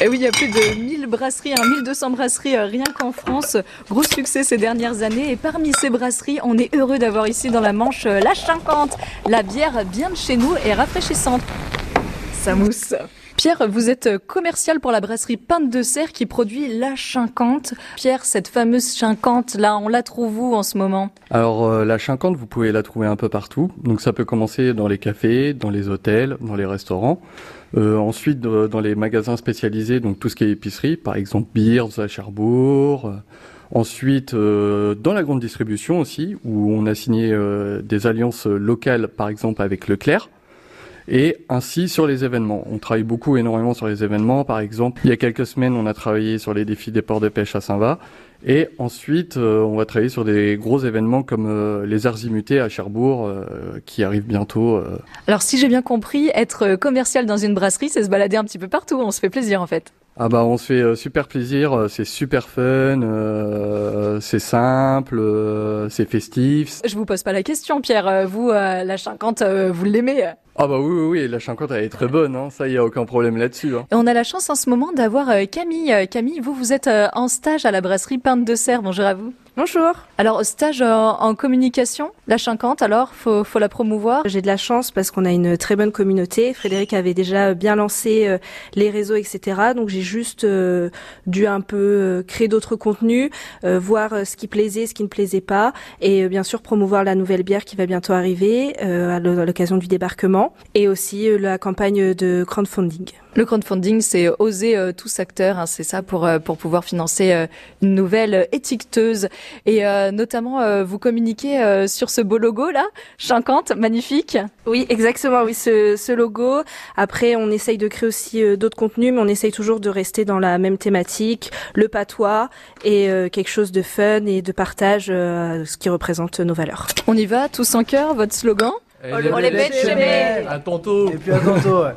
Et oui, il y a plus de 1000 brasseries, hein, 1200 brasseries euh, rien qu'en France. Gros succès ces dernières années. Et parmi ces brasseries, on est heureux d'avoir ici dans la Manche euh, la 50. La bière bien de chez nous et rafraîchissante. Ça mousse. Pierre, vous êtes commercial pour la brasserie Pinte de Serre qui produit la 50. Pierre, cette fameuse 50, là, on la trouve où en ce moment? Alors euh, la 50, vous pouvez la trouver un peu partout. Donc ça peut commencer dans les cafés, dans les hôtels, dans les restaurants. Euh, ensuite, dans les magasins spécialisés, donc tout ce qui est épicerie, par exemple Beers à Cherbourg. Euh, Ensuite, dans la grande distribution aussi, où on a signé des alliances locales, par exemple avec Leclerc. Et ainsi sur les événements. On travaille beaucoup, énormément sur les événements. Par exemple, il y a quelques semaines, on a travaillé sur les défis des ports de pêche à Saint-Va. Et ensuite, euh, on va travailler sur des gros événements comme euh, les Arzimutés à Cherbourg, euh, qui arrivent bientôt. euh. Alors, si j'ai bien compris, être commercial dans une brasserie, c'est se balader un petit peu partout. On se fait plaisir en fait. Ah bah on se fait euh, super plaisir, euh, c'est super fun, euh, c'est simple, euh, c'est festif. Je vous pose pas la question, Pierre. Vous, euh, la 50, euh, vous l'aimez Ah bah oui oui oui, la 50 elle est très bonne, hein, ça y a aucun problème là-dessus. Hein. Et on a la chance en ce moment d'avoir Camille. Camille, vous, vous êtes en stage à la brasserie Pinte de Serre. Bonjour à vous. Bonjour. Alors, stage en, communication, la 50, alors, faut, faut la promouvoir? J'ai de la chance parce qu'on a une très bonne communauté. Frédéric avait déjà bien lancé euh, les réseaux, etc. Donc j'ai juste euh, dû un peu euh, créer d'autres contenus, euh, voir ce qui plaisait, ce qui ne plaisait pas, et euh, bien sûr promouvoir la nouvelle bière qui va bientôt arriver euh, à l'o- à l'occasion du débarquement, et aussi euh, la campagne de crowdfunding. Le crowdfunding, c'est oser euh, tous acteurs, hein, c'est ça, pour, euh, pour pouvoir financer euh, une nouvelle euh, étiqueteuse. Et euh, notamment, euh, vous communiquez euh, sur ce beau logo là, 50, magnifique. Oui, exactement. Oui, ce, ce logo. Après, on essaye de créer aussi euh, d'autres contenus, mais on essaye toujours de rester dans la même thématique, le patois et euh, quelque chose de fun et de partage, euh, ce qui représente nos valeurs. On y va, tous en cœur, votre slogan? On les met de chemin. À tantôt Et puis à tantôt. ouais.